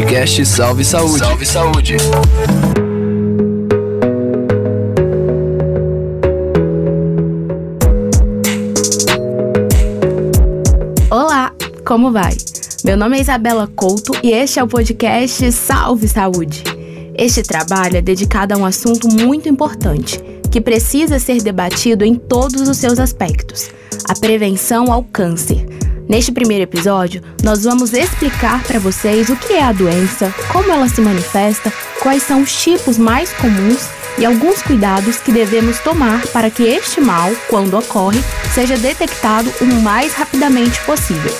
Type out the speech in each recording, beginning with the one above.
Podcast Salve Saúde. Salve Saúde. Olá, como vai? Meu nome é Isabela Couto e este é o podcast Salve Saúde. Este trabalho é dedicado a um assunto muito importante que precisa ser debatido em todos os seus aspectos: a prevenção ao câncer. Neste primeiro episódio, nós vamos explicar para vocês o que é a doença, como ela se manifesta, quais são os tipos mais comuns e alguns cuidados que devemos tomar para que este mal, quando ocorre, seja detectado o mais rapidamente possível.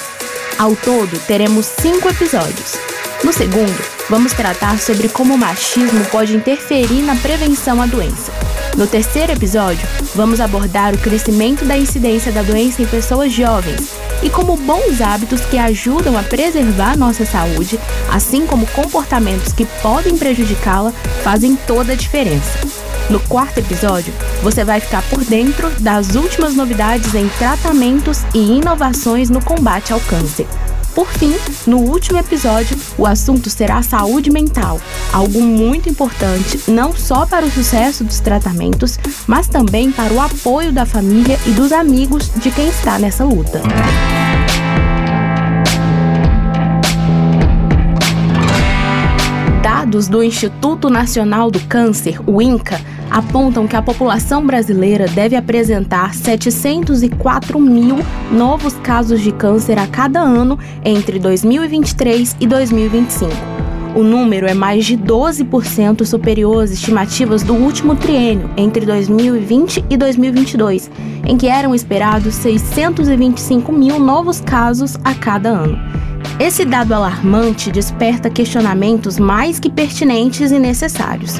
Ao todo, teremos cinco episódios. No segundo, vamos tratar sobre como o machismo pode interferir na prevenção à doença. No terceiro episódio, vamos abordar o crescimento da incidência da doença em pessoas jovens e como bons hábitos que ajudam a preservar nossa saúde, assim como comportamentos que podem prejudicá-la, fazem toda a diferença. No quarto episódio, você vai ficar por dentro das últimas novidades em tratamentos e inovações no combate ao câncer. Por fim, no último episódio, o assunto será saúde mental, algo muito importante não só para o sucesso dos tratamentos, mas também para o apoio da família e dos amigos de quem está nessa luta. Dados do Instituto Nacional do Câncer, o INCA, apontam que a população brasileira deve apresentar 704 mil novos casos de câncer a cada ano entre 2023 e 2025. O número é mais de 12% superior às estimativas do último triênio, entre 2020 e 2022, em que eram esperados 625 mil novos casos a cada ano. Esse dado alarmante desperta questionamentos mais que pertinentes e necessários.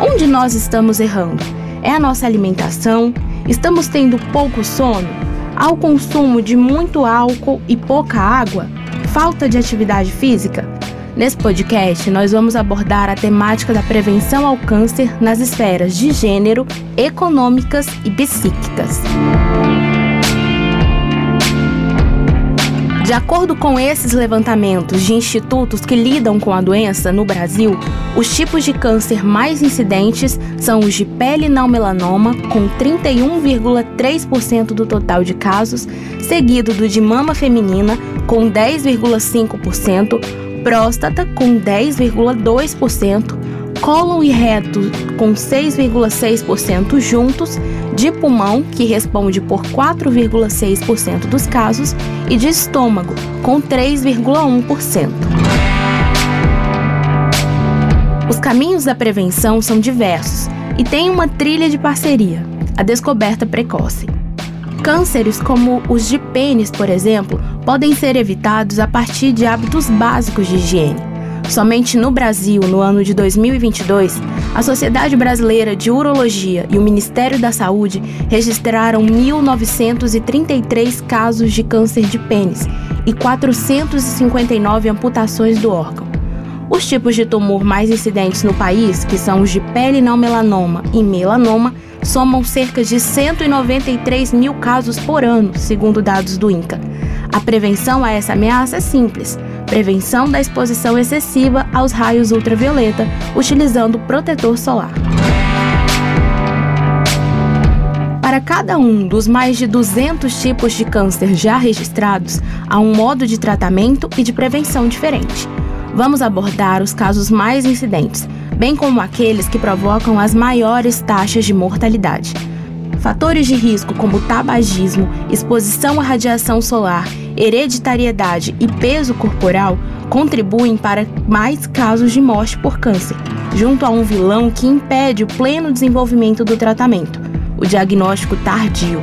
Onde nós estamos errando? É a nossa alimentação? Estamos tendo pouco sono? Há o consumo de muito álcool e pouca água? Falta de atividade física? Nesse podcast, nós vamos abordar a temática da prevenção ao câncer nas esferas de gênero, econômicas e psíquicas. De acordo com esses levantamentos de institutos que lidam com a doença no Brasil, os tipos de câncer mais incidentes são os de pele não melanoma, com 31,3% do total de casos, seguido do de mama feminina, com 10,5%, próstata, com 10,2%, cólon e reto, com 6,6% juntos de pulmão, que responde por 4,6% dos casos, e de estômago, com 3,1%. Os caminhos da prevenção são diversos e tem uma trilha de parceria, a descoberta precoce. Cânceres como os de pênis, por exemplo, podem ser evitados a partir de hábitos básicos de higiene Somente no Brasil, no ano de 2022, a Sociedade Brasileira de Urologia e o Ministério da Saúde registraram 1.933 casos de câncer de pênis e 459 amputações do órgão. Os tipos de tumor mais incidentes no país, que são os de pele não melanoma e melanoma, somam cerca de 193 mil casos por ano, segundo dados do INCA. A prevenção a essa ameaça é simples prevenção da exposição excessiva aos raios ultravioleta, utilizando protetor solar. Para cada um dos mais de 200 tipos de câncer já registrados, há um modo de tratamento e de prevenção diferente. Vamos abordar os casos mais incidentes, bem como aqueles que provocam as maiores taxas de mortalidade. Fatores de risco como tabagismo, exposição à radiação solar hereditariedade e peso corporal contribuem para mais casos de morte por câncer, junto a um vilão que impede o pleno desenvolvimento do tratamento, o diagnóstico tardio.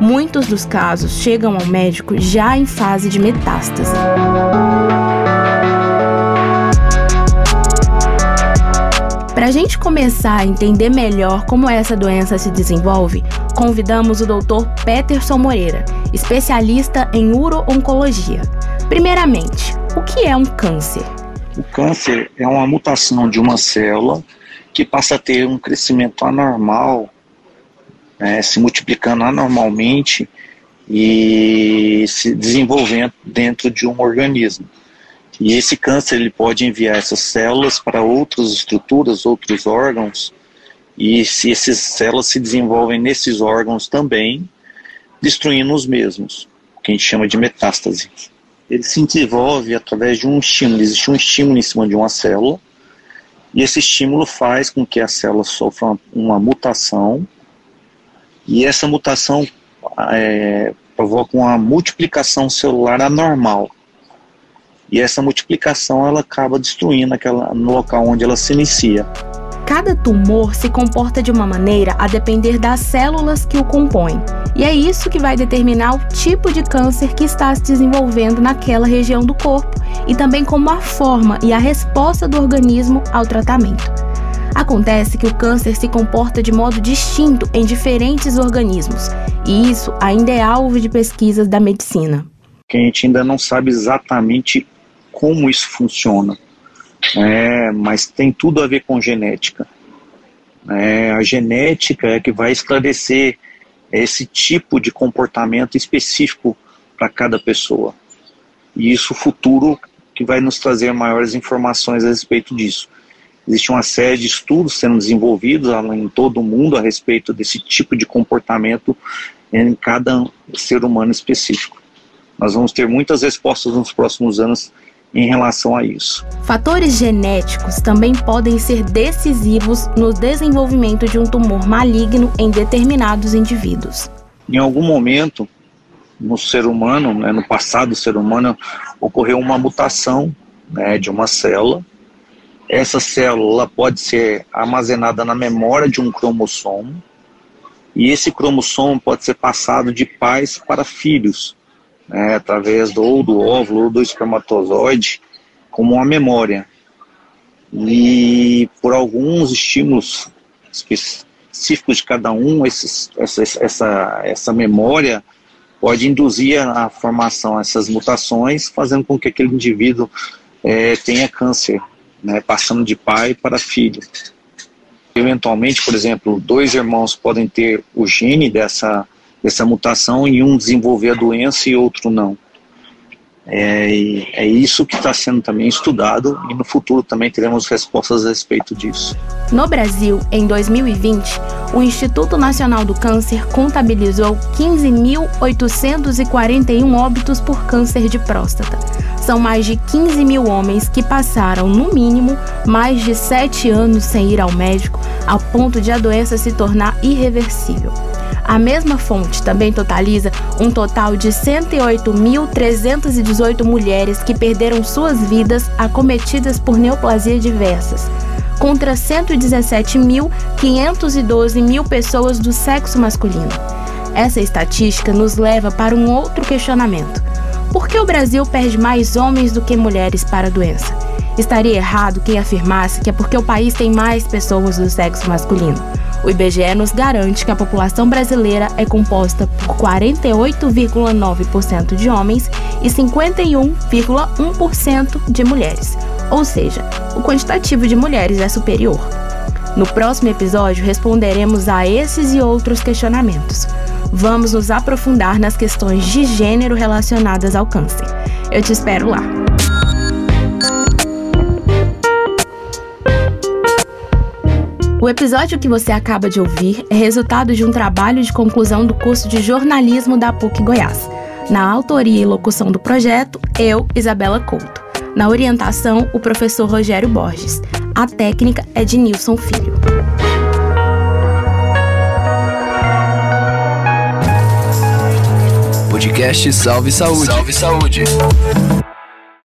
Muitos dos casos chegam ao médico já em fase de metástase. Para a gente começar a entender melhor como essa doença se desenvolve, convidamos o Dr. Peterson Moreira, especialista em uro-oncologia. Primeiramente, o que é um câncer? O câncer é uma mutação de uma célula que passa a ter um crescimento anormal, né, se multiplicando anormalmente e se desenvolvendo dentro de um organismo. E esse câncer ele pode enviar essas células para outras estruturas, outros órgãos, e se essas células se desenvolvem nesses órgãos também, destruindo os mesmos, que a gente chama de metástase. Ele se desenvolve através de um estímulo. Existe um estímulo em cima de uma célula, e esse estímulo faz com que a célula sofra uma, uma mutação, e essa mutação é, provoca uma multiplicação celular anormal. E essa multiplicação ela acaba destruindo aquela, no local onde ela se inicia. Cada tumor se comporta de uma maneira a depender das células que o compõem. E é isso que vai determinar o tipo de câncer que está se desenvolvendo naquela região do corpo e também como a forma e a resposta do organismo ao tratamento. Acontece que o câncer se comporta de modo distinto em diferentes organismos, e isso ainda é alvo de pesquisas da medicina. Que a gente ainda não sabe exatamente como isso funciona, é, mas tem tudo a ver com genética. É, a genética é que vai esclarecer esse tipo de comportamento específico para cada pessoa. E isso, futuro, que vai nos trazer maiores informações a respeito disso. Existe uma série de estudos sendo desenvolvidos em todo o mundo a respeito desse tipo de comportamento em cada ser humano específico. Nós vamos ter muitas respostas nos próximos anos em relação a isso. Fatores genéticos também podem ser decisivos no desenvolvimento de um tumor maligno em determinados indivíduos. Em algum momento, no ser humano, né, no passado do ser humano, ocorreu uma mutação né, de uma célula essa célula pode ser armazenada na memória de um cromossomo, e esse cromossomo pode ser passado de pais para filhos, né, através do, ou do óvulo ou do espermatozoide, como uma memória. E por alguns estímulos específicos de cada um, esses, essa, essa, essa memória pode induzir a formação dessas mutações, fazendo com que aquele indivíduo é, tenha câncer né, passando de pai para filho. Eventualmente, por exemplo, dois irmãos podem ter o gene dessa, dessa mutação e um desenvolver a doença e outro não. É, é isso que está sendo também estudado e no futuro também teremos respostas a respeito disso. No Brasil, em 2020, o Instituto Nacional do Câncer contabilizou 15.841 óbitos por câncer de próstata. São mais de 15 mil homens que passaram, no mínimo, mais de 7 anos sem ir ao médico, ao ponto de a doença se tornar irreversível. A mesma fonte também totaliza um total de 108.318 mulheres que perderam suas vidas acometidas por neoplasias diversas, contra 117.512 mil pessoas do sexo masculino. Essa estatística nos leva para um outro questionamento. Por que o Brasil perde mais homens do que mulheres para a doença? Estaria errado quem afirmasse que é porque o país tem mais pessoas do sexo masculino. O IBGE nos garante que a população brasileira é composta por 48,9% de homens e 51,1% de mulheres, ou seja, o quantitativo de mulheres é superior. No próximo episódio, responderemos a esses e outros questionamentos. Vamos nos aprofundar nas questões de gênero relacionadas ao câncer. Eu te espero lá! O episódio que você acaba de ouvir é resultado de um trabalho de conclusão do curso de jornalismo da PUC Goiás. Na autoria e locução do projeto, eu, Isabela Couto. Na orientação, o professor Rogério Borges. A técnica é de Nilson Filho. Podcast Salve Saúde. Salve Saúde.